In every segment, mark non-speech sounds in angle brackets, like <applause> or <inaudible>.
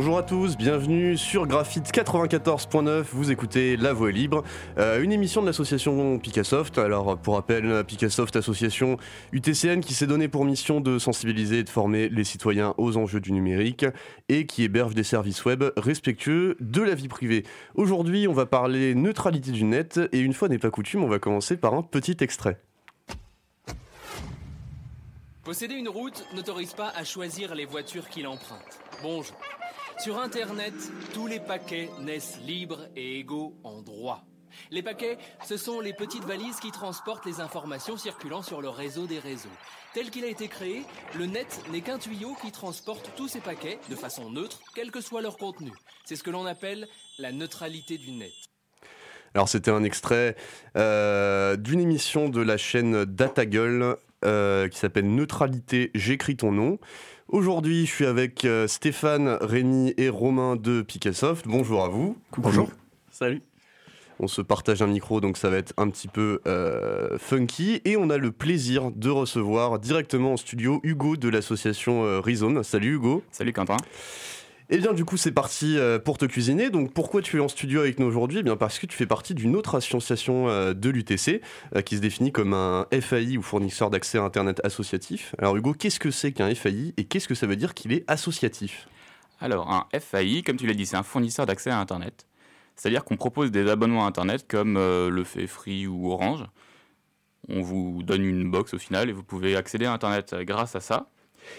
Bonjour à tous, bienvenue sur Graphite 94.9, vous écoutez La Voix libre, euh, une émission de l'association Picassoft. Alors pour rappel, Picassoft association UTCN qui s'est donné pour mission de sensibiliser et de former les citoyens aux enjeux du numérique et qui héberge des services web respectueux de la vie privée. Aujourd'hui on va parler neutralité du net et une fois n'est pas coutume, on va commencer par un petit extrait. Posséder une route n'autorise pas à choisir les voitures qu'il emprunte. Bonjour. Sur Internet, tous les paquets naissent libres et égaux en droit. Les paquets, ce sont les petites valises qui transportent les informations circulant sur le réseau des réseaux. Tel qu'il a été créé, le net n'est qu'un tuyau qui transporte tous ces paquets de façon neutre, quel que soit leur contenu. C'est ce que l'on appelle la neutralité du net. Alors c'était un extrait euh, d'une émission de la chaîne Datagull euh, qui s'appelle Neutralité, j'écris ton nom. Aujourd'hui, je suis avec euh, Stéphane, Rémi et Romain de Picassoft. Bonjour à vous. Bonjour. Salut. On se partage un micro, donc ça va être un petit peu euh, funky. Et on a le plaisir de recevoir directement en studio Hugo de l'association euh, Rhizome. Salut Hugo. Salut Quentin. Et eh bien du coup c'est parti euh, pour te cuisiner. Donc pourquoi tu es en studio avec nous aujourd'hui? Eh bien parce que tu fais partie d'une autre association euh, de l'UTC euh, qui se définit comme un FAI ou fournisseur d'accès à Internet associatif. Alors Hugo, qu'est-ce que c'est qu'un FAI et qu'est-ce que ça veut dire qu'il est associatif? Alors un FAI, comme tu l'as dit, c'est un fournisseur d'accès à Internet. C'est-à-dire qu'on propose des abonnements à Internet comme le fait Free ou Orange. On vous donne une box au final et vous pouvez accéder à Internet grâce à ça.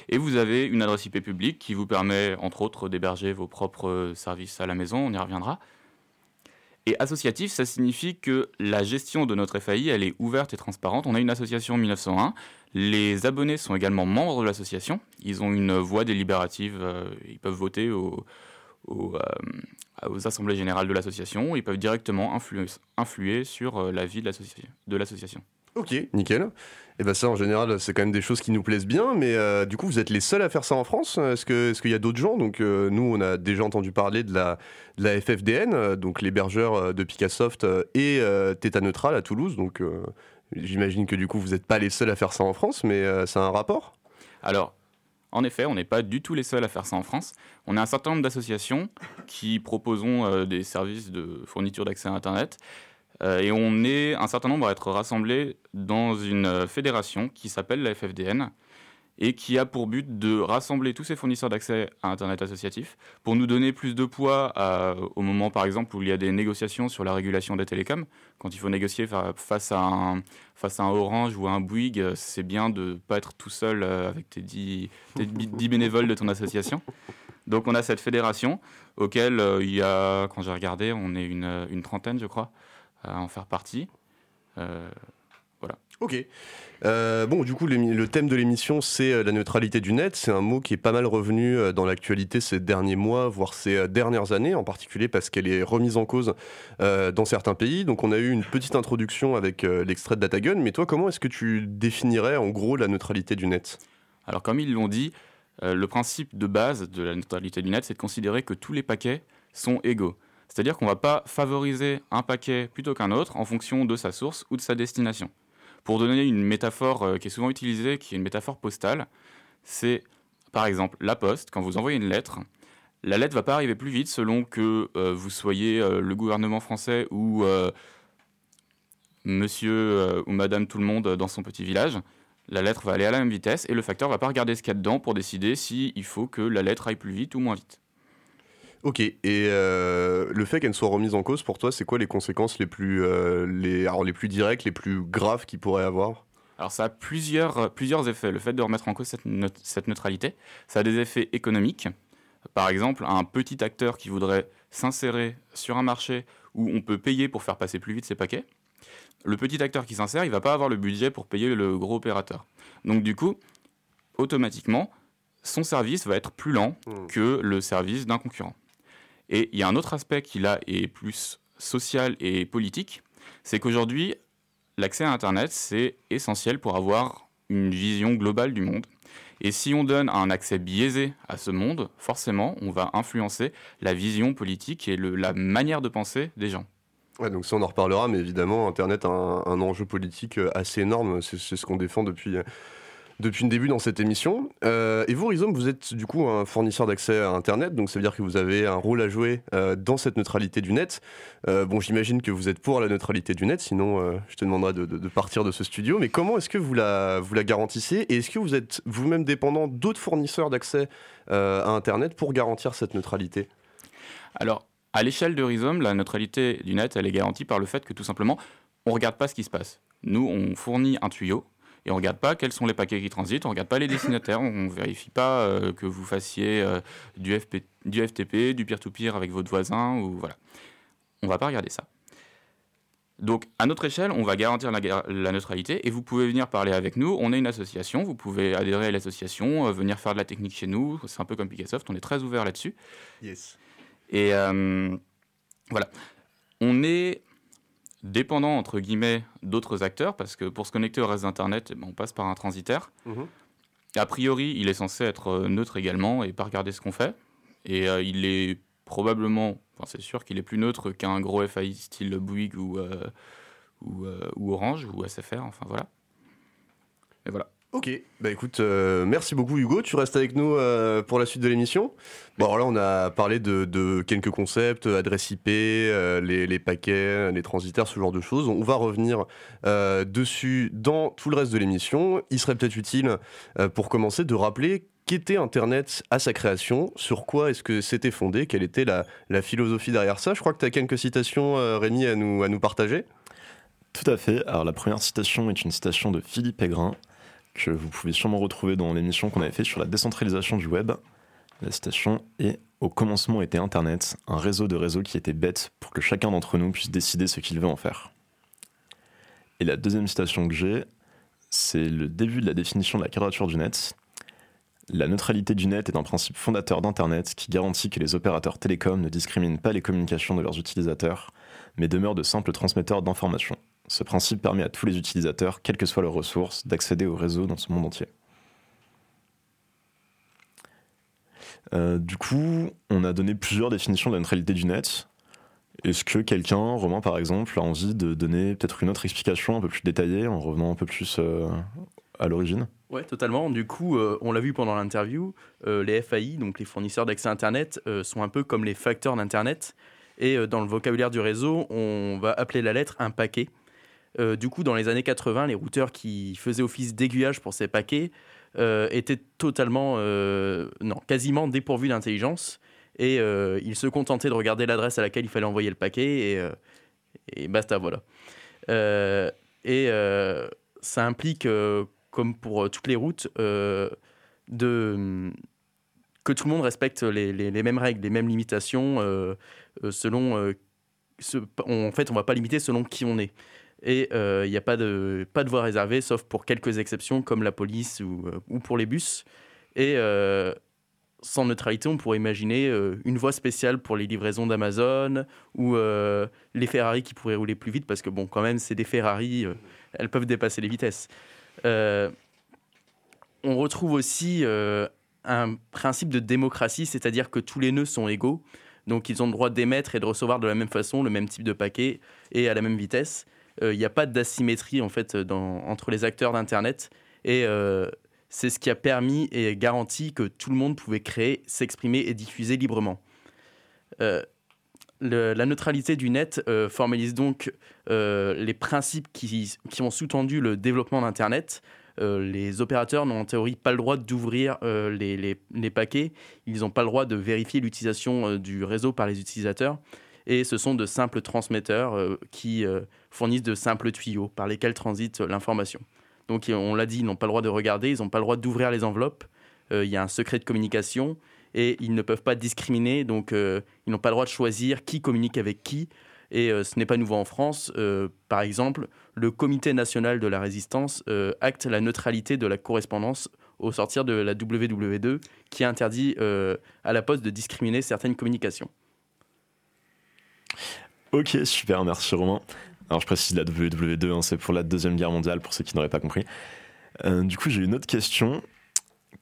Et vous avez une adresse IP publique qui vous permet, entre autres, d'héberger vos propres services à la maison, on y reviendra. Et associatif, ça signifie que la gestion de notre FAI, elle est ouverte et transparente. On a une association 1901. Les abonnés sont également membres de l'association. Ils ont une voix délibérative. Euh, ils peuvent voter euh, aux assemblées générales de l'association. Ils peuvent directement influer, sur euh, la vie de l'association. Ok, nickel. Et eh bien ça, en général, c'est quand même des choses qui nous plaisent bien, mais euh, du coup, vous êtes les seuls à faire ça en France Est-ce qu'il est y a d'autres gens? Donc euh, nous, on a déjà entendu parler de la, FFDN, euh, donc l'hébergeur de Picassoft et Theta Neutral à Toulouse. Donc j'imagine que du coup, vous n'êtes pas les seuls à faire ça en France, mais a un rapport? Alors, en effet, on n'est pas du tout les seuls à faire ça en France. On a un certain nombre d'associations qui proposons des services de fourniture d'accès à Internet. Euh, et on est un certain nombre à être rassemblés dans une euh, fédération qui s'appelle la FFDN et qui a pour but de rassembler tous ces fournisseurs d'accès à Internet associatif pour nous donner plus de poids au moment, par exemple, où il y a des négociations sur la régulation des télécoms. Quand il faut négocier face à un, face à un Orange ou à un Bouygues, c'est bien de ne pas être tout seul euh, avec tes 10, bénévoles de ton association. Donc on a cette fédération auquel il y a, quand j'ai regardé, on est une trentaine, je crois à en faire partie. Euh, voilà. Ok. Euh, bon, du coup, le thème de l'émission, c'est euh, la neutralité du net. C'est un mot qui est pas mal revenu dans l'actualité ces derniers mois, voire ces dernières années, en particulier parce qu'elle est remise en cause dans certains pays. Donc, on a eu une petite introduction avec l'extrait de Datagun. Mais toi, comment est-ce que tu définirais en gros la neutralité du net? Alors, comme ils l'ont dit, le principe de base de la neutralité du net, c'est de considérer que tous les paquets sont égaux. C'est-à-dire qu'on ne va pas favoriser un paquet plutôt qu'un autre en fonction de sa source ou de sa destination. Pour donner une métaphore euh, qui est souvent utilisée, qui est une métaphore postale, c'est par exemple la poste, quand vous envoyez une lettre, la lettre va pas arriver plus vite selon que euh, vous soyez euh, le gouvernement français ou monsieur ou madame tout le monde dans son petit village. La lettre va aller à la même vitesse et le facteur va pas regarder ce qu'il y a dedans pour décider s'il faut que la lettre aille plus vite ou moins vite. Ok, et euh, le fait qu'elle soit remise en cause, pour toi, c'est quoi les conséquences les plus, euh, les, alors les plus directes, les plus graves qu'il pourrait avoir? Alors ça a plusieurs, plusieurs effets. Le fait de remettre en cause cette, cette neutralité, ça a des effets économiques. Par exemple, un petit acteur qui voudrait s'insérer sur un marché où on peut payer pour faire passer plus vite ses paquets, le petit acteur qui s'insère, il va pas avoir le budget pour payer le gros opérateur. Donc du coup, automatiquement, son service va être plus lent hmm. que le service d'un concurrent. Et il y a un autre aspect qui là est plus social et politique, c'est qu'aujourd'hui, l'accès à Internet, c'est essentiel pour avoir une vision globale du monde. Et si on donne un accès biaisé à ce monde, forcément, on va influencer la vision politique et la manière de penser des gens. Ouais, donc ça on en reparlera, mais évidemment, Internet a un, enjeu politique assez énorme, c'est ce qu'on défend depuis, depuis le début dans cette émission. Euh, et vous, Rhizome, vous êtes du coup un fournisseur d'accès à Internet, donc ça veut dire que vous avez un rôle à jouer euh, dans cette neutralité du net. Euh, bon, j'imagine que vous êtes pour la neutralité du net, sinon je te demanderai de, partir de ce studio. Mais comment est-ce que vous la, vous la garantissez? Et est-ce que vous êtes vous-même dépendant d'autres fournisseurs d'accès à Internet pour garantir cette neutralité? Alors, à l'échelle de Rhizome, la neutralité du net, elle est garantie par le fait que tout simplement, on ne regarde pas ce qui se passe. Nous, on fournit un tuyau et on regarde pas quels sont les paquets qui transitent, on regarde pas les destinataires, on vérifie pas euh, que vous fassiez euh, du, du FTP, du peer-to-peer avec votre voisin ou voilà. On va pas regarder ça. Donc, à notre échelle, on va garantir la, neutralité et vous pouvez venir parler avec nous. On est une association, vous pouvez adhérer à l'association, euh, venir faire de la technique chez nous. C'est un peu comme Picassoft, on est très ouvert là-dessus. Yes. Et voilà. On est dépendant entre guillemets d'autres acteurs parce que pour se connecter au reste d'Internet, eh ben, on passe par un transitaire. Mhm. A priori, il est censé être euh, neutre également et pas regarder ce qu'on fait. Et euh, il est probablement, enfin c'est sûr qu'il est plus neutre qu'un gros FAI style Bouygues ou, euh, ou, ou, Orange ou SFR, enfin voilà. Et voilà. Ok, bah écoute, euh, merci beaucoup Hugo, tu restes avec nous euh, pour la suite de l'émission. Bon alors là on a parlé de, quelques concepts, adresse IP, euh, les, paquets, les transitaires, ce genre de choses. On va revenir dessus dans tout le reste de l'émission. Il serait peut-être utile pour commencer de rappeler qu'était Internet à sa création, sur quoi est-ce que c'était fondé, quelle était la, philosophie derrière ça. Je crois que tu as quelques citations Rémi à nous, à nous partager. Tout à fait. Alors la première citation est une citation de Philippe Aigrin que vous pouvez sûrement retrouver dans l'émission qu'on avait fait sur la décentralisation du web. La citation est Au commencement était Internet, un réseau de réseaux qui était bête pour que chacun d'entre nous puisse décider ce qu'il veut en faire. Et la deuxième citation que j'ai, c'est le début de la définition de la quadrature du net. La neutralité du net est un principe fondateur d'Internet qui garantit que les opérateurs télécoms ne discriminent pas les communications de leurs utilisateurs, mais demeurent de simples transmetteurs d'informations. Ce principe permet à tous les utilisateurs, quelles que soient leurs ressources, d'accéder au réseau dans ce monde entier. Euh, du coup, on a donné plusieurs définitions de la neutralité du net. Est-ce que quelqu'un, Romain par exemple, a envie de donner peut-être une autre explication un peu plus détaillée en revenant un peu plus euh, à l'origine? Ouais, totalement. Du coup, euh, on l'a vu pendant l'interview, les FAI, donc les fournisseurs d'accès Internet, sont un peu comme les facteurs d'Internet. Et dans le vocabulaire du réseau, on va appeler la lettre un paquet. Euh, du coup, dans les années 80, les routeurs qui faisaient office d'aiguillage pour ces paquets euh, étaient totalement, euh, non, quasiment dépourvus d'intelligence. Et ils se contentaient de regarder l'adresse à laquelle il fallait envoyer le paquet et, basta, voilà. et ça implique, comme pour toutes les routes, que tout le monde respecte les, mêmes règles, les mêmes limitations selon. en fait, on ne va pas limiter selon qui on est. Et euh, il n'y a pas de, pas de voie réservée, sauf pour quelques exceptions comme la police ou, euh, ou pour les bus. Et euh, sans neutralité, on pourrait imaginer une voie spéciale pour les livraisons d'Amazon ou les Ferrari qui pourraient rouler plus vite parce que, bon, quand même, c'est des Ferrari, elles peuvent dépasser les vitesses. on retrouve aussi un principe de démocratie, c'est-à-dire que tous les nœuds sont égaux. Donc, ils ont le droit d'émettre et de recevoir de la même façon le même type de paquet et à la même vitesse. Euh, il n'y a pas d'asymétrie en fait entre les acteurs d'Internet et euh, c'est ce qui a permis et garanti que tout le monde pouvait créer, s'exprimer et diffuser librement. Euh, la neutralité du net formalise donc les principes qui, ont sous-tendu le développement d'Internet. les opérateurs n'ont en théorie pas le droit d'ouvrir les, les, paquets, ils n'ont pas le droit de vérifier l'utilisation du réseau par les utilisateurs et ce sont de simples transmetteurs euh, qui euh, fournissent de simples tuyaux par lesquels transite l'information. Donc on l'a dit, ils n'ont pas le droit de regarder, ils n'ont pas le droit d'ouvrir les enveloppes, euh, il y a un secret de communication et ils ne peuvent pas discriminer, donc ils n'ont pas le droit de choisir qui communique avec qui. Et ce n'est pas nouveau en France. par exemple, le Comité national de la résistance acte la neutralité de la correspondance au sortir de la WW2 qui interdit à la Poste de discriminer certaines communications. Ok, super, merci Romain. Alors je précise la WW2, hein, c'est pour la Deuxième Guerre mondiale, pour ceux qui n'auraient pas compris. Euh, du coup, j'ai une autre question.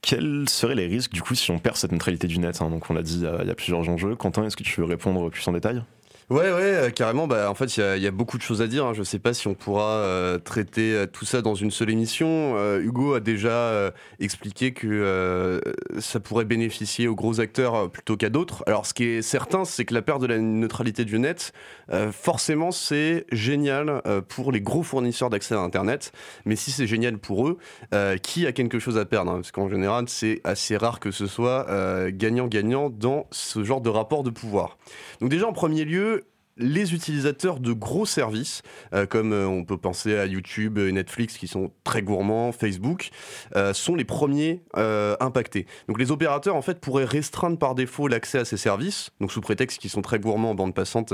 Quels seraient les risques, du coup, si on perd cette neutralité du net hein? Donc on l'a dit, il y, a plusieurs enjeux. Quentin, est-ce que tu veux répondre plus en détail? Ouais, ouais, euh, carrément. Bah, en fait, il y, a beaucoup de choses à dire. Hein. Je ne sais pas si on pourra euh, traiter euh, tout ça dans une seule émission. Hugo a déjà expliqué que ça pourrait bénéficier aux gros acteurs plutôt qu'à d'autres. Alors, ce qui est certain, c'est que la perte de la neutralité du net, forcément, c'est génial pour les gros fournisseurs d'accès à Internet. Mais si c'est génial pour eux, qui a quelque chose à perdre hein? Parce qu'en général, c'est assez rare que ce soit gagnant-gagnant dans ce genre de rapport de pouvoir. Donc déjà, en premier lieu, les utilisateurs de gros services, euh, comme euh, on peut penser à YouTube et Netflix qui sont très gourmands, Facebook, euh, sont les premiers impactés. Donc les opérateurs en fait pourraient restreindre par défaut l'accès à ces services, donc sous prétexte qu'ils sont très gourmands en bande passante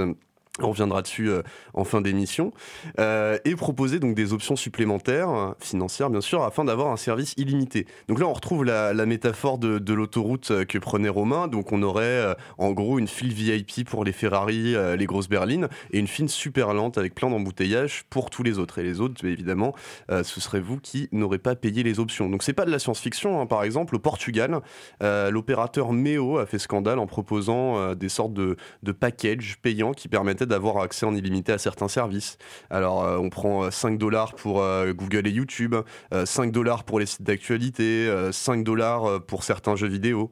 on reviendra dessus euh, en fin d'émission, euh, et proposer donc des options supplémentaires, financières bien sûr, afin d'avoir un service illimité. Donc là, on retrouve la, métaphore de, l'autoroute euh, que prenait Romain. Donc on aurait en gros une file VIP pour les Ferrari, les grosses berlines, et une file super lente avec plein d'embouteillages pour tous les autres. Et les autres, évidemment, ce serait vous qui n'aurez pas payé les options. Donc c'est pas de la science-fiction. Hein. Par exemple, au Portugal, l'opérateur Meo a fait scandale en proposant des sortes de, de packages payants qui permettaient d'avoir accès en illimité à certains services. Alors, euh, on prend 5 euh, dollars pour euh, Google et YouTube, 5 dollars pour les sites d'actualité, 5 dollars pour certains jeux vidéo.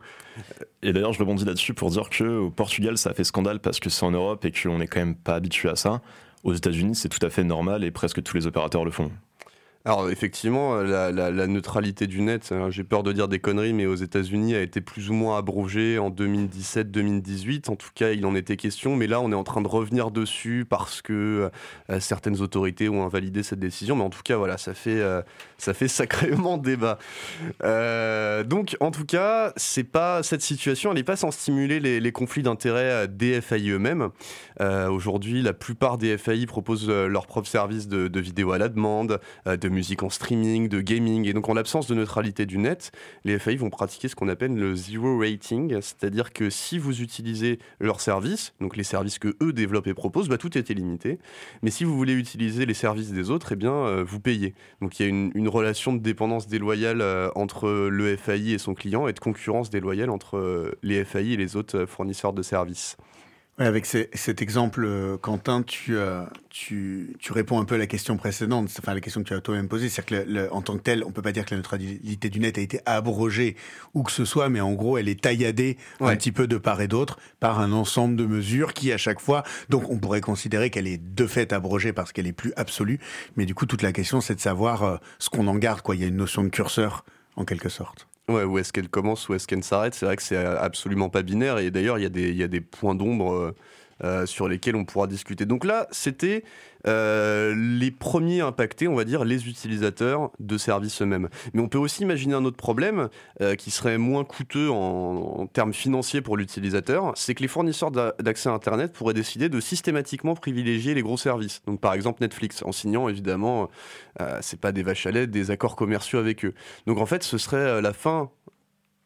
Et d'ailleurs, je rebondis là-dessus pour dire que au Portugal, ça fait scandale parce que c'est en Europe et qu'on n'est quand même pas habitué à ça. Aux États-Unis, c'est tout à fait normal et presque tous les opérateurs le font. Alors effectivement, la, neutralité du net, j'ai peur de dire des conneries, mais aux États-Unis a été plus ou moins abrogée en 2017-2018. En tout cas, il en était question, mais là, on est en train de revenir dessus parce que euh, certaines autorités ont invalidé cette décision. Mais en tout cas, voilà, ça fait euh, ça fait <laughs> sacrément débat. Euh, donc, en tout cas, c'est pas cette situation, elle n'est pas sans stimuler les, conflits d'intérêts des FAI eux-mêmes. Aujourd'hui, la plupart des FAI proposent leurs propres services de, de vidéo à la demande, de musique en streaming, de gaming. Et donc, en l'absence de neutralité du net, les FAI vont pratiquer ce qu'on appelle le zero rating, c'est-à-dire que si vous utilisez leurs services, donc les services que eux développent et proposent, bah, tout est illimité. Mais si vous voulez utiliser les services des autres, eh bien, euh, vous payez. Donc, il y a une, relation de dépendance déloyale euh, entre le FAI et son client et de concurrence déloyale entre euh, les FAI et les autres fournisseurs de services avec cet exemple, euh, Quentin, euh, tu, tu, réponds un peu à la question précédente, enfin la question que tu as toi-même posée, c'est-à-dire que en tant que tel, on peut pas dire que la neutralité du net a été abrogée ou que ce soit, mais en gros, elle est tailladée un petit peu de part et d'autre par un ensemble de mesures qui, à chaque fois, donc on pourrait considérer qu'elle est de fait abrogée parce qu'elle est plus absolue, mais du coup, toute la question, c'est de savoir euh, ce qu'on en garde, quoi. Il y a une notion de curseur, en quelque sorte. Ouais, où est-ce qu'elle commence, où est-ce qu'elle s'arrête C'est vrai que c'est absolument pas binaire. Et d'ailleurs, il y, y, a des points d'ombre euh, euh, sur lesquels on pourra discuter. Donc là, c'était euh, les premiers impactés, on va dire, les utilisateurs de services eux-mêmes. Mais on peut aussi imaginer un autre problème euh, qui serait moins coûteux en, termes financiers pour l'utilisateur, c'est que les fournisseurs d'accès à Internet pourraient décider de systématiquement privilégier les gros services. Donc par exemple Netflix, en signant évidemment, c'est pas des vaches à lait, des accords commerciaux avec eux. Donc en fait, ce serait la fin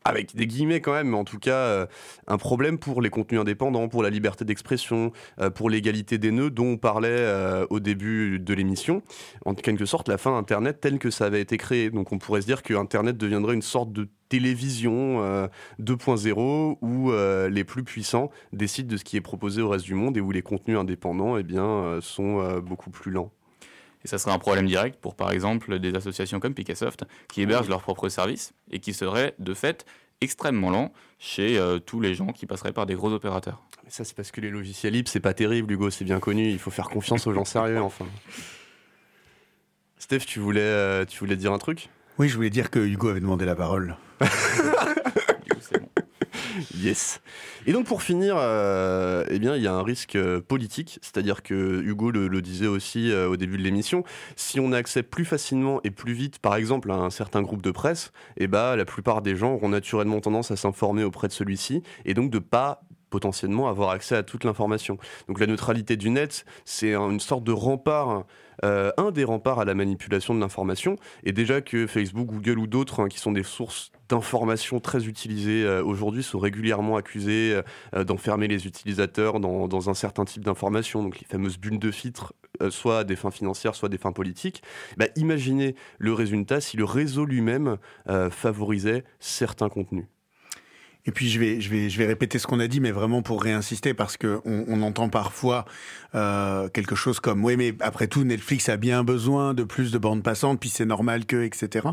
avec des guillemets quand même, mais en tout cas, euh, un problème pour les contenus indépendants, pour la liberté d'expression, euh, pour l'égalité des nœuds dont on parlait euh, au début de l'émission. En quelque sorte, la fin d'Internet telle que ça avait été créé. Donc on pourrait se dire que Internet deviendrait une sorte de télévision 2.0 où les plus puissants décident de ce qui est proposé au reste du monde et où les contenus indépendants eh bien, sont beaucoup plus lents. Et ça serait un problème direct pour, par exemple, des associations comme Picassoft qui hébergent leurs propres services et qui seraient, de fait, extrêmement lents chez euh, tous les gens qui passeraient par des gros opérateurs. Mais ça, c'est parce que les logiciels libres, c'est pas terrible, Hugo, c'est bien connu. Il faut faire confiance aux gens sérieux, enfin. Steph, tu voulais, euh, tu voulais dire un truc? Oui, je voulais dire que Hugo avait demandé la parole. <laughs> Yes. Et donc pour finir, euh, eh bien il y a un risque euh, politique, c'est-à-dire que Hugo le, disait aussi euh, au début de l'émission, si on accède plus facilement et plus vite, par exemple, à un certain groupe de presse, eh ben, la plupart des gens auront naturellement tendance à s'informer auprès de celui-ci et donc de pas potentiellement avoir accès à toute l'information. Donc la neutralité du net, c'est une sorte de rempart un des remparts à la manipulation de l'information. Et déjà que Facebook, Google ou d'autres, hein, qui sont des sources d'informations très utilisées euh, aujourd'hui, sont régulièrement accusés euh, d'enfermer les utilisateurs dans, un certain type d'informations, donc les fameuses bulles de filtre, soit à des fins financières, soit à des fins politiques. Bah, imaginez le résultat si le réseau lui-même favorisait certains contenus. Et puis je vais, je vais, je vais répéter ce qu'on a dit, mais vraiment pour réinsister, parce que on, on entend parfois euh, quelque chose comme oui, mais après tout, Netflix a bien besoin de plus de bandes passantes, puis c'est normal que, etc.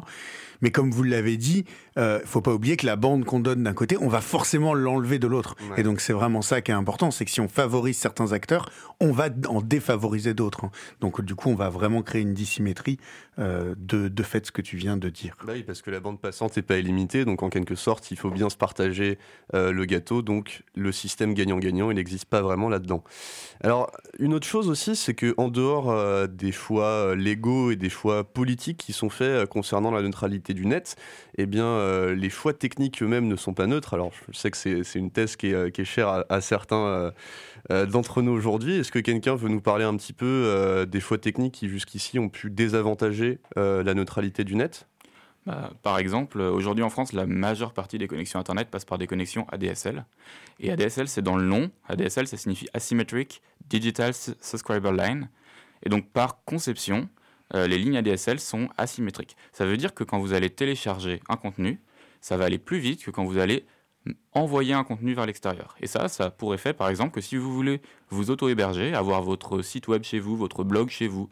Mais comme vous l'avez dit, euh, faut pas oublier que la bande qu'on donne d'un côté, on va forcément l'enlever de l'autre. Ouais. Et donc c'est vraiment ça qui est important, c'est que si on favorise certains acteurs, on va en défavoriser d'autres. hein. Donc du coup, on va vraiment créer une dissymétrie euh, de, de fait ce que tu viens de dire. Bah oui, parce que la bande passante n'est pas illimitée, donc en quelque sorte, il faut bien se partager euh, le gâteau, donc le système gagnant-gagnant, il n'existe pas vraiment là-dedans. Alors, une autre chose aussi, c'est que en dehors euh, des choix euh, légaux et des choix politiques qui sont faits concernant la neutralité du net, eh bien, euh, les choix techniques eux-mêmes ne sont pas neutres. Alors, je sais que c'est une thèse qui est, euh, chère à, certains euh, d'entre nous aujourd'hui. Est-ce que quelqu'un veut nous parler un petit peu des choix techniques qui jusqu'ici ont pu désavantager la neutralité du net? Bah, par exemple, aujourd'hui en France, la majeure partie des connexions Internet passe par des connexions ADSL. Et ADSL, c'est dans le nom. ADSL, ça signifie Asymmetric Digital Subscriber Line. Et donc, par conception, euh, les lignes ADSL sont asymétriques. Ça veut dire que quand vous allez télécharger un contenu, ça va aller plus vite que quand vous allez envoyer un contenu vers l'extérieur. Et ça, ça a pour effet, par exemple, que si vous voulez vous auto-héberger, avoir votre site web chez vous, votre blog chez vous,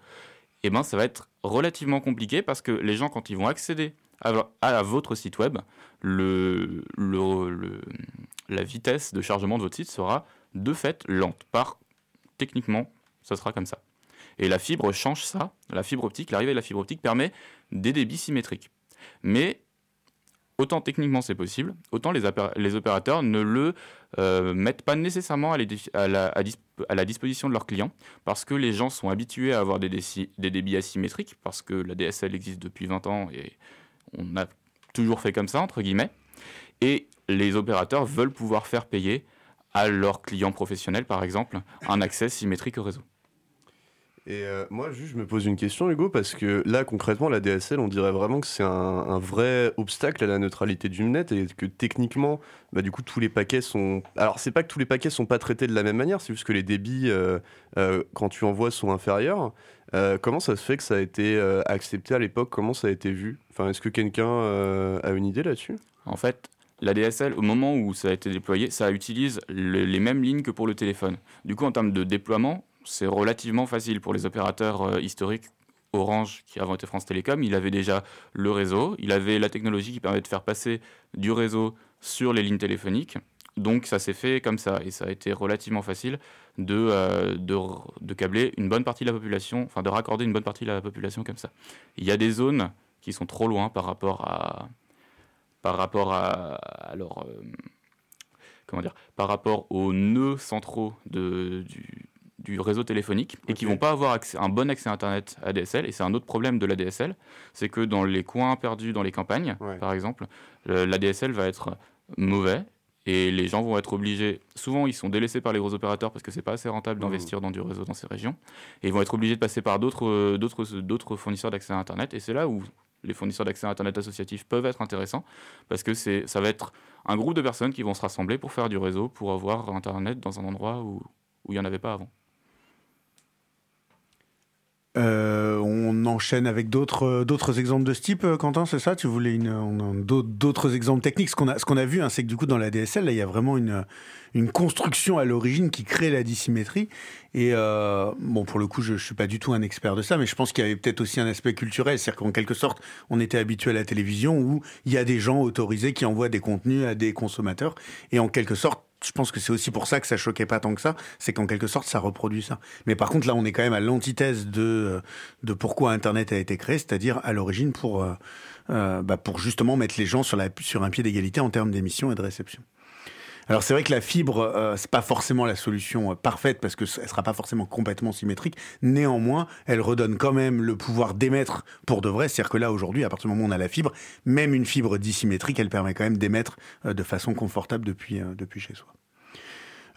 eh ben, ça va être relativement compliqué parce que les gens, quand ils vont accéder à, votre site web, la vitesse de chargement de votre site sera de fait lente. Par, techniquement, ça sera comme ça. Et la fibre change ça. La fibre optique, l'arrivée de la fibre optique permet des débits symétriques. Mais autant techniquement c'est possible, autant les, opéra- les opérateurs ne le euh, mettent pas nécessairement à, la, disposition de leurs clients parce que les gens sont habitués à avoir des débits asymétriques parce que la DSL existe depuis 20 ans et on a toujours fait comme ça, entre guillemets. Et les opérateurs veulent pouvoir faire payer à leurs clients professionnels, par exemple, un accès symétrique au réseau. Et euh, moi, juste, je me pose une question, Hugo, parce que là, concrètement, la DSL, on dirait vraiment que c'est un, vrai obstacle à la neutralité du net et que techniquement, bah, du coup, tous les paquets sont. Alors, c'est pas que tous les paquets sont pas traités de la même manière, c'est juste que les débits, euh, euh, quand tu envoies, sont inférieurs. Comment ça se fait que ça a été accepté à l'époque? Comment ça a été vu? Enfin, est-ce que quelqu'un a une idée là-dessus? En fait, la DSL, au moment où ça a été déployé, ça utilise le- les mêmes lignes que pour le téléphone. Du coup, en termes de déploiement, c'est relativement facile pour les opérateurs euh, historiques. Orange, qui avant était France Télécom, il avait déjà le réseau, il avait la technologie qui permet de faire passer du réseau sur les lignes téléphoniques. Donc ça s'est fait comme ça, et ça a été relativement facile de, euh, de, câbler une bonne partie de la population, enfin de raccorder une bonne partie de la population comme ça. Il y a des zones qui sont trop loin par rapport à, par rapport à, euh, comment dire, par rapport aux nœuds centraux de, du, du réseau téléphonique et qui Ok. vont pas avoir accès, un bon accès à Internet ADSL. Et c'est un autre problème de l'ADSL, c'est que dans les coins perdus dans les campagnes, Ouais. par exemple, l'ADSL va être mauvais. Et les gens vont être obligés, souvent ils sont délaissés par les gros opérateurs parce que c'est pas assez rentable Mhm. d'investir dans du réseau dans ces régions, et ils vont être obligés de passer par d'autres euh, d'autres d'autres fournisseurs d'accès à Internet, et c'est là où les fournisseurs d'accès à Internet associatifs peuvent être intéressants, parce que c'est ça va être un groupe de personnes qui vont se rassembler pour faire du réseau, pour avoir Internet dans un endroit où où il n'y en avait pas avant. Euh, on enchaîne avec d'autres euh, exemples de ce type, euh, Quentin, c'est ça? Tu voulais a d'autres- exemples techniques. Ce qu'on a, ce a vu, hein, c'est que du coup, dans la DSL, là, il y a vraiment une, une construction à l'origine qui crée la dissymétrie. Et euh, bon, pour le coup, je ne suis pas du tout un expert de ça, mais je pense qu'il y avait peut-être aussi un aspect culturel. C'est-à-dire qu'en quelque sorte, on était habitué à la télévision où il y a des gens autorisés qui envoient des contenus à des consommateurs. Et en quelque sorte, je pense que c'est aussi pour ça que ça choquait pas tant que ça, c'est qu'en quelque sorte, ça reproduit ça. Mais par contre, là, on est quand même à l'antithèse de, euh, de pourquoi Internet a été créé, c'est-à-dire à, l'origine pour, euh, euh, bah, pour justement mettre les gens sur, la, sur un pied d'égalité en termes d'émission et de réception. Alors c'est vrai que la fibre, euh, c'est pas forcément la solution euh, parfaite parce que elle sera pas forcément complètement symétrique. Néanmoins, elle redonne quand même le pouvoir d'émettre pour de vrai. C'est-à-dire que là aujourd'hui, à partir du moment où on a la fibre, même une fibre dissymétrique, elle permet quand même d'émettre euh, de façon confortable depuis euh, depuis chez soi.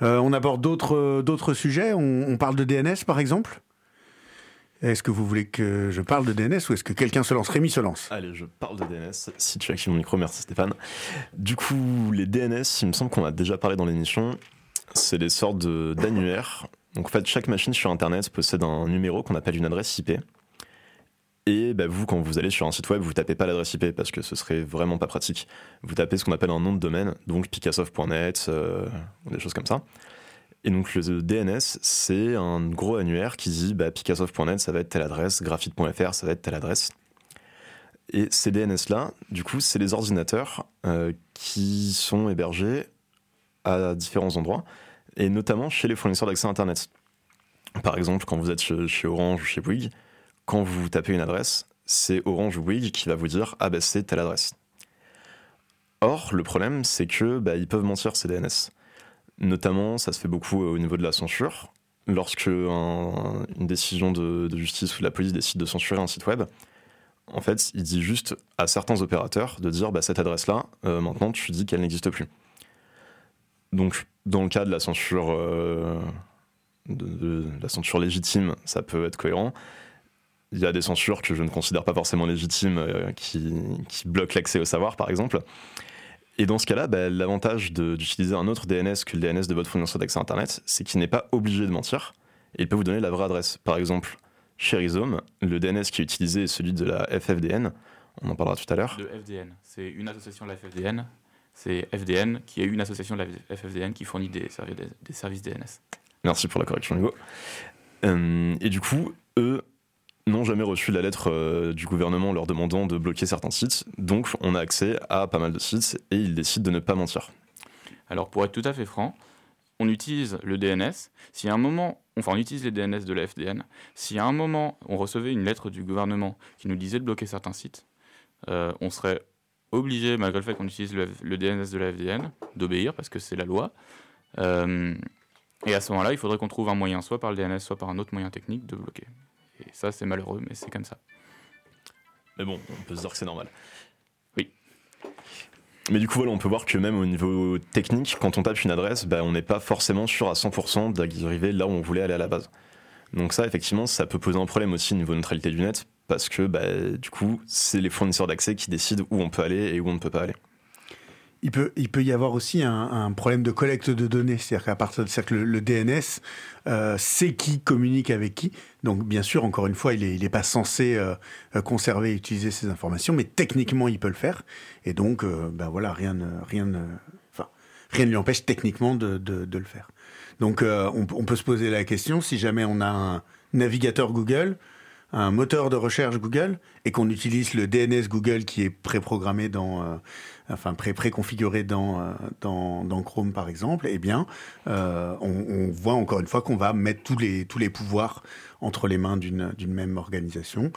On aborde d'autres d'autres sujets. On parle de DNS par exemple? Est-ce que vous voulez que je parle de DNS ou est-ce que quelqu'un se lance Rémi se lance? Allez, je parle de DNS. Si tu actives mon micro, merci Stéphane. Du coup, les DNS, il me semble qu'on a déjà parlé dans l'émission. C'est des sortes de- d'annuaires. Donc en fait, chaque machine sur Internet possède un numéro qu'on appelle une adresse IP. Et bah, vous, quand vous allez sur un site web, vous tapez pas l'adresse IP parce que ce serait vraiment pas pratique. Vous tapez ce qu'on appelle un nom de domaine, donc picassoft.net, euh, des choses comme ça. Et donc le DNS, c'est un gros annuaire qui dit bah, picassoft.net, ça va être telle adresse, graphite.fr, ça va être telle adresse. Et ces DNS-là, du coup, c'est les ordinateurs euh, qui sont hébergés à différents endroits, et notamment chez les fournisseurs d'accès Internet. Par exemple, quand vous êtes chez, Orange ou chez Bouygues, quand vous tapez une adresse, c'est Orange ou Bouygues qui va vous dire ah ben c'est telle adresse. Or, le problème, c'est que bah, ils peuvent mentir ces DNS. Notamment, ça se fait beaucoup au niveau de la censure. Lorsque une décision de, justice ou de la police décide de censurer un site web, en fait, il dit juste à certains opérateurs de dire bah, cette adresse-là, euh, maintenant tu dis qu'elle n'existe plus. Donc, dans le cas de la censure, euh, de, la censure légitime, ça peut être cohérent. Il y a des censures que je ne considère pas forcément légitimes euh, qui, bloquent l'accès au savoir, par exemple. Et dans ce cas-là, bah, l'avantage d'utiliser un autre DNS que le DNS de votre fournisseur d'accès Internet, c'est qu'il n'est pas obligé de mentir et il peut vous donner la vraie adresse. Par exemple, chez Rhizome, le DNS qui est utilisé est celui de la FFDN. On en parlera tout à l'heure. De FDN. C'est une association de la FFDN. C'est FDN qui est une association de la FFDN qui fournit des, des services DNS. Merci pour la correction, Hugo. Euh, et du coup, eux n'ont jamais reçu la lettre euh, du gouvernement leur demandant de bloquer certains sites. Donc, on a accès à pas mal de sites et ils décident de ne pas mentir. Alors, pour être tout à fait franc, on utilise le DNS. Si à un moment, enfin, on utilise les DNS de la FDN. Si à un moment, on recevait une lettre du gouvernement qui nous disait de bloquer certains sites, euh, on serait obligé, malgré le fait qu'on utilise le, DNS de la FDN, d'obéir parce que c'est la loi. Euh, et à ce moment-là, il faudrait qu'on trouve un moyen, soit par le DNS, soit par un autre moyen technique, de bloquer. Ça, c'est malheureux, mais c'est comme ça. Mais bon, on peut se dire que c'est normal. Oui. Mais du coup, voilà, on peut voir que même au niveau technique, quand on tape une adresse, bah, on n'est pas forcément sûr à 100% d'arriver là où on voulait aller à la base. Donc ça, effectivement, ça peut poser un problème aussi au niveau neutralité du net, parce que bah, du coup, c'est les fournisseurs d'accès qui décident où on peut aller et où on ne peut pas aller il peut, il peut y avoir aussi un, problème de collecte de données. C'est-à-dire qu'à partir de le, DNS euh, sait qui communique avec qui. Donc, bien sûr, encore une fois, il n'est est pas censé euh, conserver et utiliser ces informations, mais techniquement, il peut le faire. Et donc, euh, ben voilà, rien ne, rien enfin, rien ne lui empêche techniquement de, de, le faire. Donc, on, on, peut se poser la question si jamais on a un navigateur Google, un moteur de recherche Google, et qu'on utilise le DNS Google qui est préprogrammé dans enfin pré préconfiguré dans, euh, dans, Chrome par exemple, eh bien, euh, on, voit encore une fois qu'on va mettre tous les pouvoirs entre les mains d'une même organisation.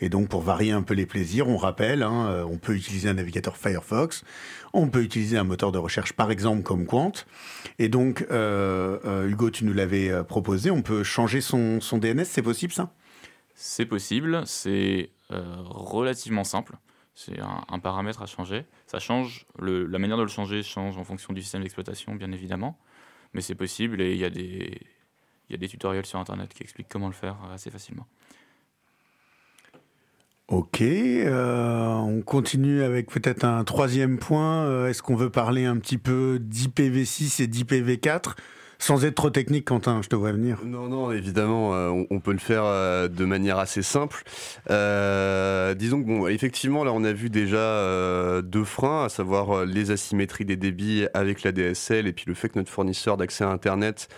Et donc, pour varier un peu les plaisirs, on rappelle, hein, euh, on peut utiliser un navigateur Firefox, on peut utiliser un moteur de recherche, par exemple, comme Quant. Et donc, Hugo, tu nous l'avais proposé, on peut changer son DNS, c'est possible ça? C'est possible, c'est relativement simple. C'est un, paramètre à changer. Ça change, la manière de le changer change en fonction du système d'exploitation, bien évidemment. Mais c'est possible et il y, a des, tutoriels sur Internet qui expliquent comment le faire assez facilement. Ok, euh, on continue avec peut-être un troisième point. Euh, est-ce qu'on veut parler un petit peu d'IPv6 et d'IPv4 sans être trop technique, Quentin, je te vois venir. Non, non, évidemment, euh, on, peut le faire euh, de manière assez simple. Euh, disons que, bon, effectivement, là, on a vu déjà deux freins, à savoir les asymétries des débits avec la DSL et puis le fait que notre fournisseur d'accès à Internet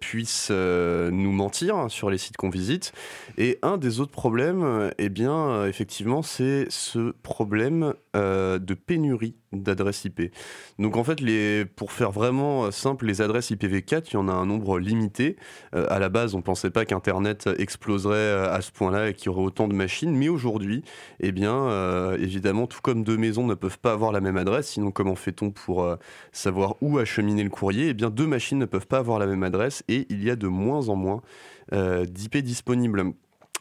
puisse nous mentir sur les sites qu'on visite. Et un des autres problèmes, eh bien, effectivement, c'est ce problème de pénurie d'adresses IP. Donc en fait, les, pour faire vraiment simple, les adresses IPv4, il y en a un nombre limité. Euh, à la base, on ne pensait pas qu'Internet exploserait euh, à ce point-là et qu'il y aurait autant de machines. Mais aujourd'hui, eh bien, euh, évidemment, tout comme deux maisons ne peuvent pas avoir la même adresse, sinon comment fait-on pour savoir où acheminer le courrier? Eh bien, deux machines ne peuvent pas avoir la même adresse et il y a de moins en moins d'IP disponibles.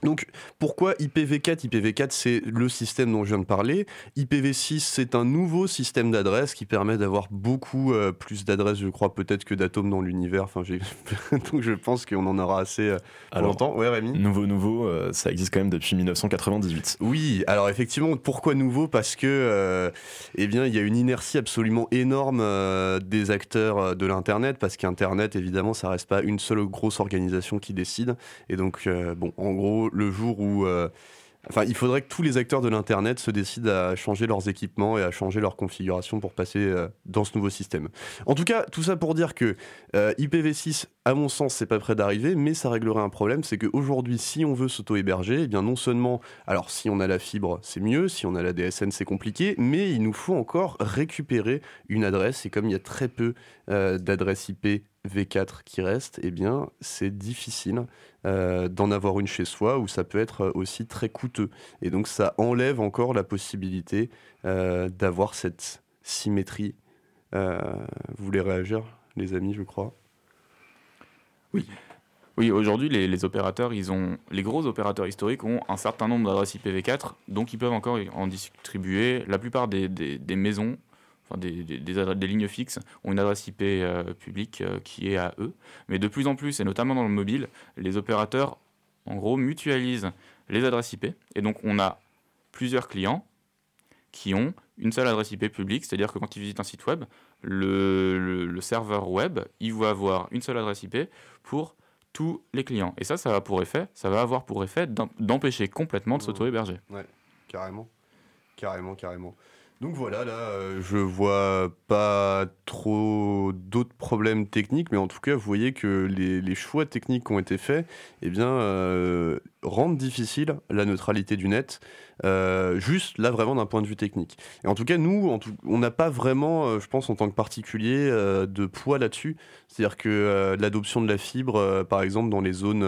Donc pourquoi IPv4 IPv4 c'est le système dont je viens de parler. IPv6 c'est un nouveau système d'adresse qui permet d'avoir beaucoup euh, plus d'adresses je crois peut-être que d'atomes dans l'univers. Enfin, <laughs> Donc je pense qu'on en aura assez euh, longtemps. Ouais Rémi? Nouveau nouveau, euh, ça existe quand même depuis 1998. Oui, alors effectivement pourquoi nouveau? Parce que eh bien il y a une inertie absolument énorme des acteurs de l'internet parce qu'internet évidemment ça reste pas une seule grosse organisation qui décide et donc bon en gros le jour où euh, Enfin, il faudrait que tous les acteurs de l'Internet se décident à changer leurs équipements et à changer leur configuration pour passer euh, dans ce nouveau système. En tout cas, tout ça pour dire que euh, IPv6, à mon sens, c'est pas prêt d'arriver, mais ça réglerait un problème, c'est qu'aujourd'hui, si on veut s'auto-héberger, eh bien non seulement, alors si on a la fibre, c'est mieux, si on a la DSN, c'est compliqué, mais il nous faut encore récupérer une adresse, et comme il y a très peu d'adresses IP V4 qui restent, eh bien, c'est difficile euh, d'en avoir une chez soi, où ça peut être aussi très coûteux. Et donc, ça enlève encore la possibilité euh, d'avoir cette symétrie. Euh, vous voulez réagir, les amis, je crois? Oui, aujourd'hui, les, opérateurs, ils ont, les gros opérateurs historiques ont un certain nombre d'adresses IPv4, donc ils peuvent encore en distribuer. La plupart des maisons, enfin des, des- des adresses- des lignes fixes, ont une adresse IP euh, publique euh, qui est à eux. Mais de plus en plus, et notamment dans le mobile, les opérateurs, en gros, mutualisent les adresses IP. Et donc, on a plusieurs clients qui ont une seule adresse IP publique, c'est-à-dire que quand ils visitent un site web, le, le- le serveur web, il va avoir une seule adresse IP pour tous les clients. Et ça, ça va pour effet, ça va avoir pour effet d'em- d'empêcher complètement de Mmh. s'auto-héberger. Carrément. Carrément, carrément. Donc voilà, là, euh, je vois pas trop d'autres problèmes techniques, mais en tout cas, vous voyez que les, choix techniques qui ont été faits, eh bien, euh, rendent difficile la neutralité du net, euh, juste là vraiment d'un point de vue technique. Et en tout cas, nous, on n'a pas vraiment, je pense, en tant que particulier, de poids là-dessus. C'est-à-dire que l'adoption de la fibre, par exemple, dans les zones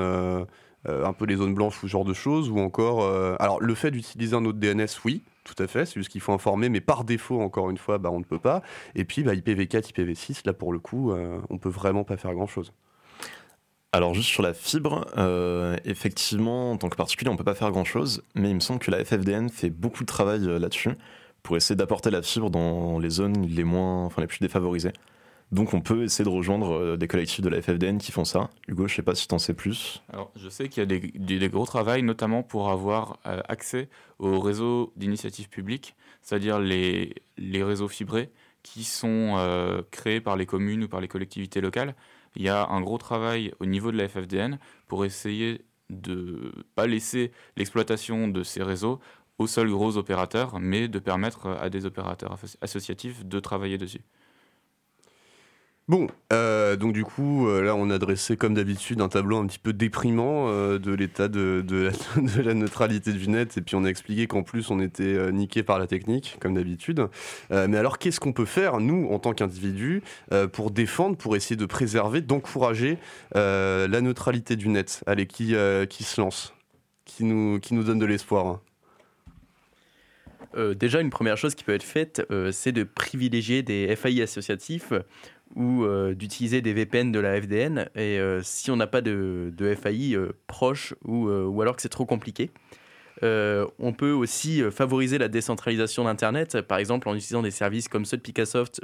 un peu les zones blanches ou ce genre de choses, ou encore... alors, le fait d'utiliser un autre DNS, oui, tout à fait, c'est juste qu'il faut informer, mais par défaut, encore une fois, bah, on ne peut pas. Et puis, bah, IPv4, IPv6, là, pour le coup, euh, on peut vraiment pas faire grand-chose. Alors juste sur la fibre, euh, effectivement, en tant que particulier, on peut pas faire grand-chose, mais il me semble que la FFDN fait beaucoup de travail euh, là-dessus pour essayer d'apporter la fibre dans les zones les moins, enfin les plus défavorisées. Donc on peut essayer de rejoindre euh, des collectifs de la FFDN qui font ça. Hugo, je sais pas si t'en sais plus. Alors, je sais qu'il y a des, gros travaux, notamment pour avoir euh, accès aux réseaux d'initiative publique, c'est-à-dire les, les réseaux fibrés qui sont euh, créés par les communes ou par les collectivités locales. Il y a un gros travail au niveau de la FFDN pour essayer de pas laisser l'exploitation de ces réseaux aux seuls gros opérateurs, mais de permettre à des opérateurs asso- associatifs de travailler dessus. Bon, euh, donc du coup, euh, là, on a dressé, comme d'habitude, un tableau un petit peu déprimant euh, de l'état de, <laughs> la, neutralité du net, et puis on a expliqué qu'en plus, on était niqué par la technique, comme d'habitude. Mais alors, qu'est-ce qu'on peut faire, nous, en tant qu'individus, pour défendre, pour essayer de préserver, d'encourager la neutralité du net? Allez, qui, qui se lance? Qui nous, donne de l'espoir hein? Déjà, une première chose qui peut être faite, c'est de privilégier des FAI associatifs ou euh, d'utiliser des VPN de la FDN. Et euh, si on n'a pas de, de FAI euh, proche ou, ou alors que c'est trop compliqué, on peut aussi favoriser la décentralisation d'Internet, par exemple en utilisant des services comme ceux de Picassoft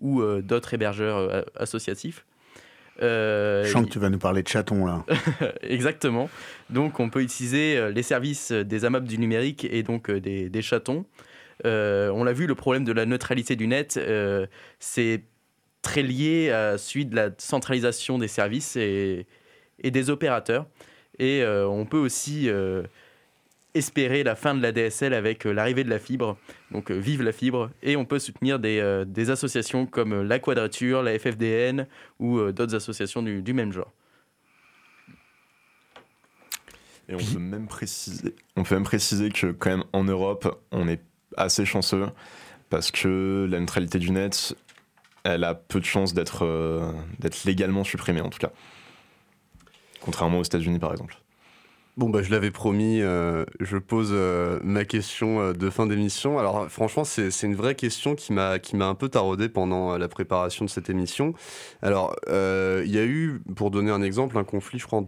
ou d'autres hébergeurs associatifs. Je sens que tu vas nous parler de chatons là. <laughs> Exactement. Donc, on peut utiliser les services des AMAP du numérique et donc des, des chatons. On l'a vu, le problème de la neutralité du net, c'est très lié à celui de la centralisation des services et, des opérateurs. Et euh, on peut aussi euh, espérer la fin de la DSL avec euh, l'arrivée de la fibre. Donc, vive la fibre. Et on peut soutenir des, associations comme la Quadrature, la FFDN ou d'autres associations du- du même genre. Et on peut même préciser, on peut même préciser que quand même en Europe, on est assez chanceux parce que la neutralité du net, elle a peu de chances d'être euh, légalement supprimée en tout cas. Contrairement aux États-Unis par exemple. Bon, bah, je l'avais promis, euh, je pose euh, ma question euh, de fin d'émission. Alors, franchement, c'est une vraie question qui m'a un peu taraudé pendant la préparation de cette émission. Alors, il y a eu, pour donner un exemple, un conflit, je crois, en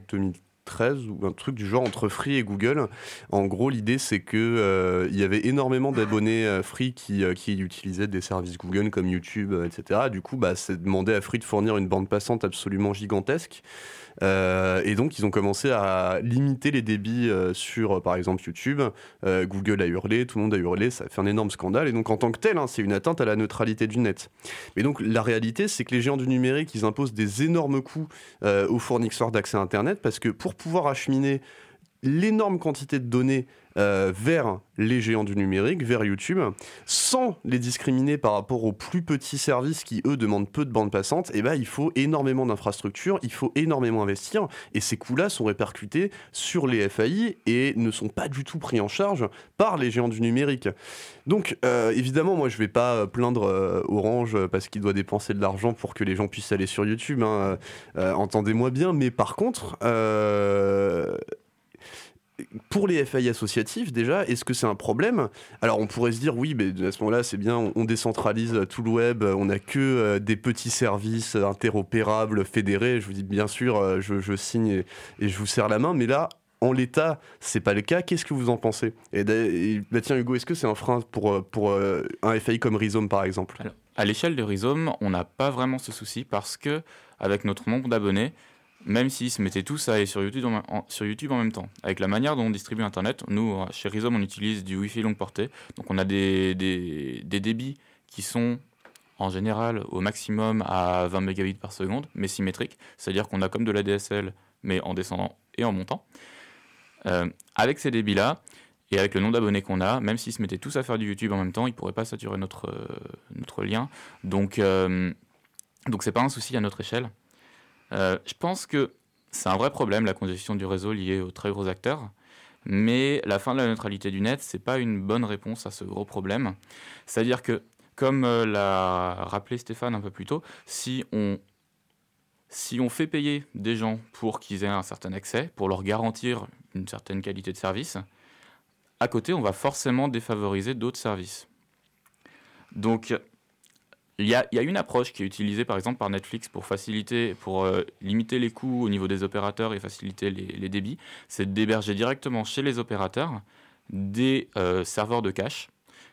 2013 ou un truc du genre entre Free et Google. En gros, l'idée, c'est que euh, il y avait énormément d'abonnés euh, Free qui, euh, qui utilisaient des services Google comme YouTube, etc. Du coup, bah, c'est demandé à Free de fournir une bande passante absolument gigantesque. Euh, et donc, ils ont commencé à limiter les débits euh, sur, euh, par exemple, YouTube. Google a hurlé, tout le monde a hurlé, ça fait un énorme scandale. Et donc, en tant que tel, hein, c'est une atteinte à la neutralité du net. Mais donc, la réalité, c'est que les géants du numérique, ils imposent des énormes coûts aux fournisseurs d'accès à Internet parce que pour pouvoir acheminer l'énorme quantité de données euh, vers les géants du numérique, vers YouTube, sans les discriminer par rapport aux plus petits services qui, eux, demandent peu de bandes passantes, et eh ben, il faut énormément d'infrastructures, il faut énormément investir, et ces coûts-là sont répercutés sur les FAI et ne sont pas du tout pris en charge par les géants du numérique. Donc, euh, évidemment, moi, je vais pas plaindre euh, Orange parce qu'il doit dépenser de l'argent pour que les gens puissent aller sur YouTube, hein, entendez-moi bien, mais par contre, pour les FAI associatifs, déjà, est-ce que c'est un problème? Alors, on pourrait se dire, oui, mais à ce moment-là, c'est bien, on, décentralise tout le web, on n'a que euh, des petits services interopérables, fédérés. Je vous dis, bien sûr, euh, je, signe et, je vous serre la main, mais là, en l'état, c'est pas le cas. Qu'est-ce que vous en pensez? Et, bah, tiens, Hugo, est-ce que c'est un frein pour, euh, pour un FAI comme Rhizome, par exemple? À l'échelle de Rhizome, on n'a pas vraiment ce souci parce que, avec notre nombre d'abonnés, même s'ils se mettaient tous à aller sur YouTube, en, même temps. Avec la manière dont on distribue Internet, nous, euh, chez Rhizome, on utilise du Wi-Fi longue portée. Donc on a des, débits qui sont en général au maximum à 20 mégabits par seconde, mais symétriques. C'est-à-dire qu'on a comme de la DSL, mais en descendant et en montant. Euh, avec ces débits-là, et avec le nombre d'abonnés qu'on a, même s'ils se mettaient tous à faire du YouTube en même temps, ils ne pourraient pas saturer notre, euh, notre lien. Donc, donc c'est pas un souci à notre échelle. Euh, je pense que c'est un vrai problème, la congestion du réseau liée aux très gros acteurs. Mais la fin de la neutralité du net, c'est pas une bonne réponse à ce gros problème. C'est-à-dire que, comme euh, l'a rappelé Stéphane un peu plus tôt, si on, si on fait payer des gens pour qu'ils aient un certain accès, pour leur garantir une certaine qualité de service, à côté, on va forcément défavoriser d'autres services. Donc, il y, a, une approche qui est utilisée par exemple par Netflix pour faciliter, pour euh, limiter les coûts au niveau des opérateurs et faciliter les, débits, c'est d'héberger directement chez les opérateurs des euh, serveurs de cache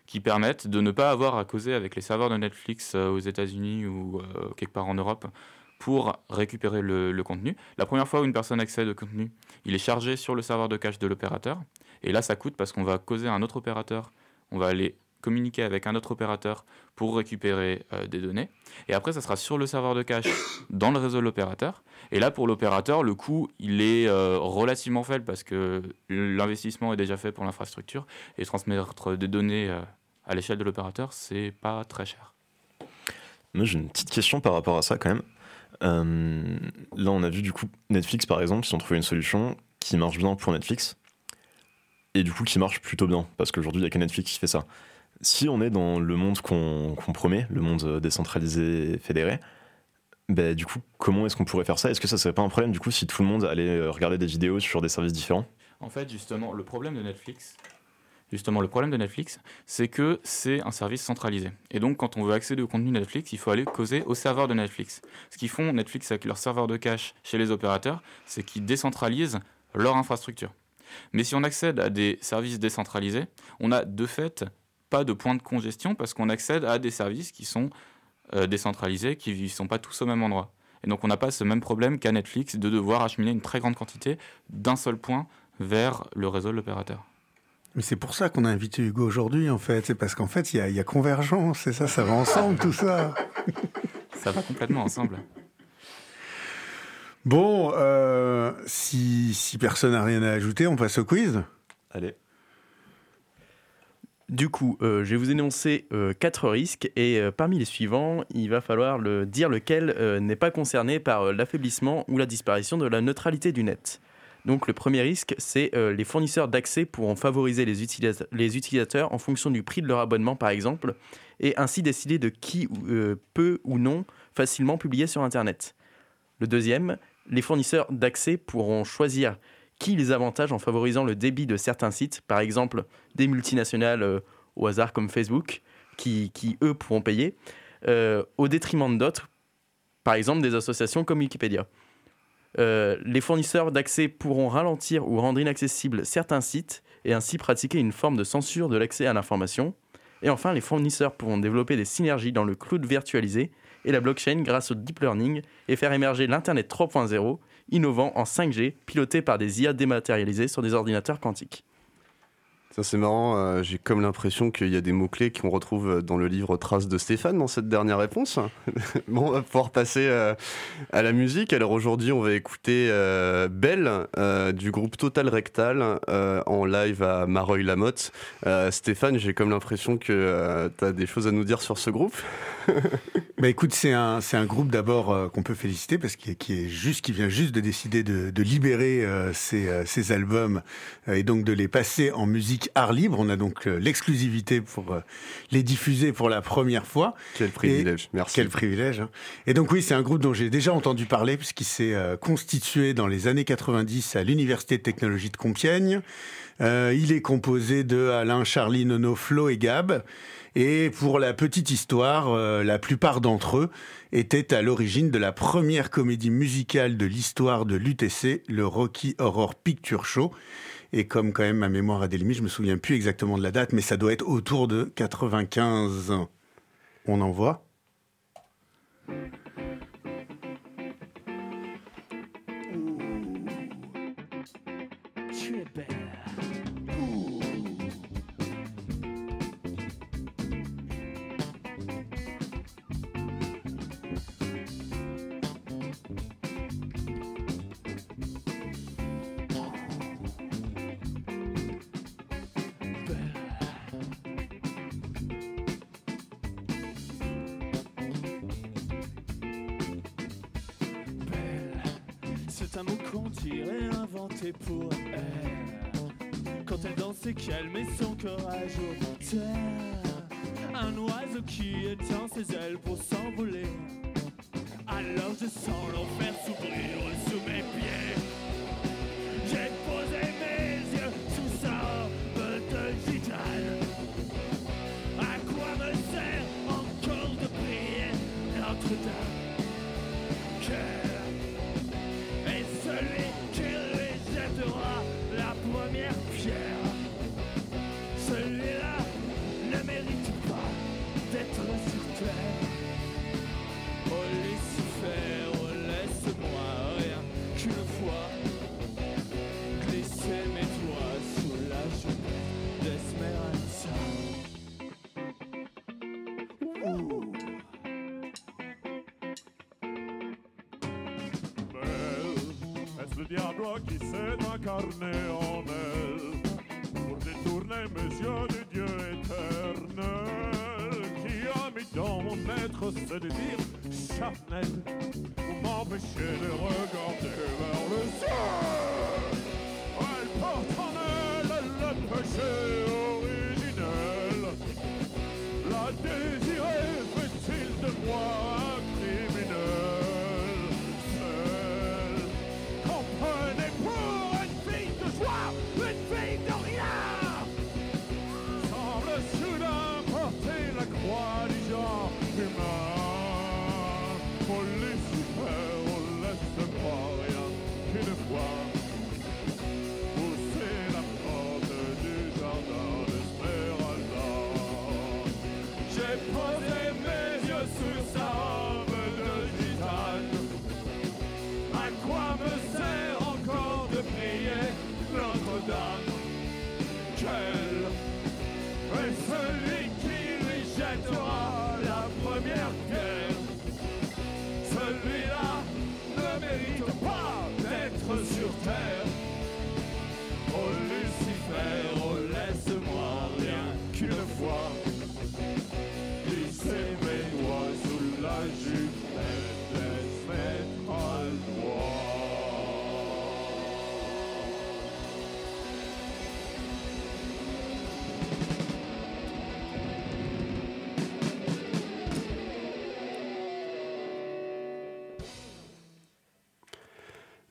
qui permettent de ne pas avoir à causer avec les serveurs de Netflix euh, aux États-Unis ou quelque part en Europe pour récupérer le, le, contenu. La première fois où une personne accède au contenu, il est chargé sur le serveur de cache de l'opérateur. Et là, ça coûte parce qu'on va causer à un autre opérateur. On va aller communiquer avec un autre opérateur pour récupérer euh, des données. Et après, ça sera sur le serveur de cache <coughs> dans le réseau de l'opérateur. Et là, pour l'opérateur, le coût, il est euh, relativement faible parce que l'investissement est déjà fait pour l'infrastructure et transmettre des données euh, à l'échelle de l'opérateur, c'est pas très cher. Moi, j'ai une petite question par rapport à ça quand même. là, on a vu du coup Netflix par exemple, ils ont trouvé une solution qui marche bien pour Netflix et du coup qui marche plutôt bien parce qu'aujourd'hui il n'y a que Netflix qui fait ça. Si on est dans le monde qu'on promet, le monde décentralisé fédéré, bah, du coup, comment est-ce qu'on pourrait faire ça? Est-ce que ça serait pas un problème du coup si tout le monde allait euh, regarder des vidéos sur des services différents? En fait, justement, le problème de Netflix, justement, le problème de Netflix, c'est que c'est un service centralisé. Et donc, quand on veut accéder au contenu Netflix, il faut aller causer au serveur de Netflix. Ce qu'ils font Netflix avec leur serveur de cache chez les opérateurs, c'est qu'ils décentralisent leur infrastructure. Mais si on accède à des services décentralisés, on a de fait pas de point de congestion parce qu'on accède à des services qui sont euh, décentralisés, qui ne sont pas tous au même endroit. Et donc on n'a pas ce même problème qu'à Netflix de devoir acheminer une très grande quantité d'un seul point vers le réseau de l'opérateur. Mais c'est pour ça qu'on a invité Hugo aujourd'hui, en fait. C'est parce qu'en fait, il y, a convergence, c'est ça, ça va ensemble, tout ça. <laughs> Ça va complètement ensemble. Bon, euh, si, si personne n'a rien à ajouter, on passe au quiz. Allez. Du coup, euh, je vais vous énoncer euh, quatre risques et euh, parmi les suivants, il va falloir dire lequel n'est pas concerné par l'affaiblissement ou la disparition de la neutralité du net. Donc le premier risque, c'est les fournisseurs d'accès pourront favoriser les, utilisateurs en fonction du prix de leur abonnement par exemple, et ainsi décider de qui peut ou non facilement publier sur Internet. Le deuxième, les fournisseurs d'accès pourront choisir qui les avantage en favorisant le débit de certains sites, par exemple des multinationales euh, au hasard comme Facebook, qui, eux pourront payer, euh, au détriment d'autres, par exemple des associations comme Wikipédia. Euh, les fournisseurs d'accès pourront ralentir ou rendre inaccessibles certains sites et ainsi pratiquer une forme de censure de l'accès à l'information. Et enfin, les fournisseurs pourront développer des synergies dans le cloud virtualisé et la blockchain grâce au deep learning et faire émerger l'Internet 3.0 innovant en 5G, piloté par des IA dématérialisées sur des ordinateurs quantiques. Ça c'est marrant, euh, j'ai comme l'impression qu'il y a des mots-clés qu'on retrouve dans le livre Traces de Stéphane dans cette dernière réponse. <laughs> bon, on va pouvoir passer euh, à la musique. Alors aujourd'hui, on va écouter euh, Belle du groupe Total Rectal en live à Mareuil-Lamotte. Stéphane, j'ai comme l'impression que tu as des choses à nous dire sur ce groupe. <laughs> Bah écoute, c'est un, c'est un groupe d'abord qu'on peut féliciter parce qu'il qui est juste, qui vient juste de décider de, libérer ses, ses albums et donc de les passer en musique art libre. On a donc euh, l'exclusivité pour euh, les diffuser pour la première fois. Quel privilège, merci. Quel privilège. hein. Et donc oui, c'est un groupe dont j'ai déjà entendu parler puisqu'il s'est euh, constitué dans les années 90 à l'Université de technologie de Compiègne. Euh, il est composé de Alain, Charlie, Nono, Flo et Gab. Et pour la petite histoire, euh, la plupart d'entre eux étaient à l'origine de la première comédie musicale de l'histoire de l'UTC, le Rocky Horror Picture Show. Et comme quand même ma mémoire a des limites, je me souviens plus exactement de la date, mais ça doit être autour de 95. On en Notre-Dame s'est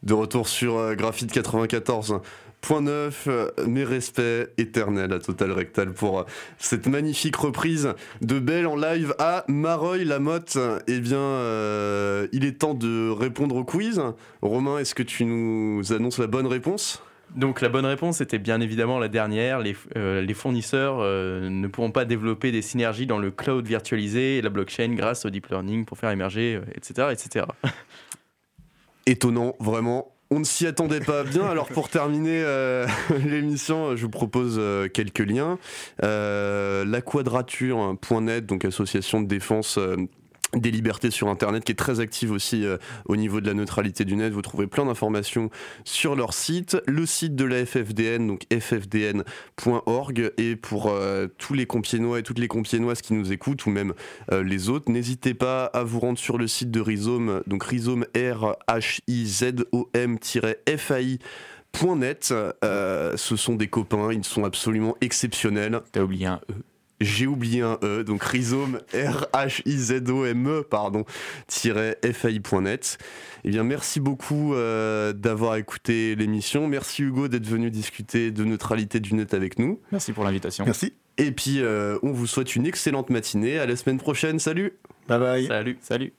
De retour sur euh, Graphite 94.9, euh, mes respects éternels à Total Rectal pour euh, cette magnifique reprise de Belle en live à Mareuil-la-Motte. Eh bien, il est temps de répondre au quiz. Romain, est-ce que tu nous annonces la bonne réponse? Donc la bonne réponse était bien évidemment la dernière. Les, les fournisseurs ne pourront pas développer des synergies dans le cloud virtualisé et la blockchain grâce au deep learning pour faire émerger, etc., etc. <laughs> Étonnant, vraiment. On ne s'y attendait pas bien. <laughs> Alors pour terminer euh, <laughs> l'émission, je vous propose euh, quelques liens. Euh, la quadrature.net, donc association de défense euh, des libertés sur Internet, qui est très active aussi euh, au niveau de la neutralité du net. Vous trouvez plein d'informations sur leur site. Le site de la FFDN, donc ffdn.org. Et pour euh, tous les compiénois et toutes les compiénoises qui nous écoutent, ou même euh, les autres, n'hésitez pas à vous rendre sur le site de Rhizome, donc rhizome r h i z o m-fai .net, Euh, ce sont des copains, ils sont absolument exceptionnels. T'as oublié un E. J'ai oublié un E, donc rhizome, R-H-I-Z-O-M-E, pardon, FAI.net. Eh bien, merci beaucoup euh, d'avoir écouté l'émission. Merci Hugo d'être venu discuter de neutralité du net avec nous. Merci pour l'invitation. Merci. Et puis, euh, on vous souhaite une excellente matinée. À la semaine prochaine. Salut! Bye bye. Salut. Salut.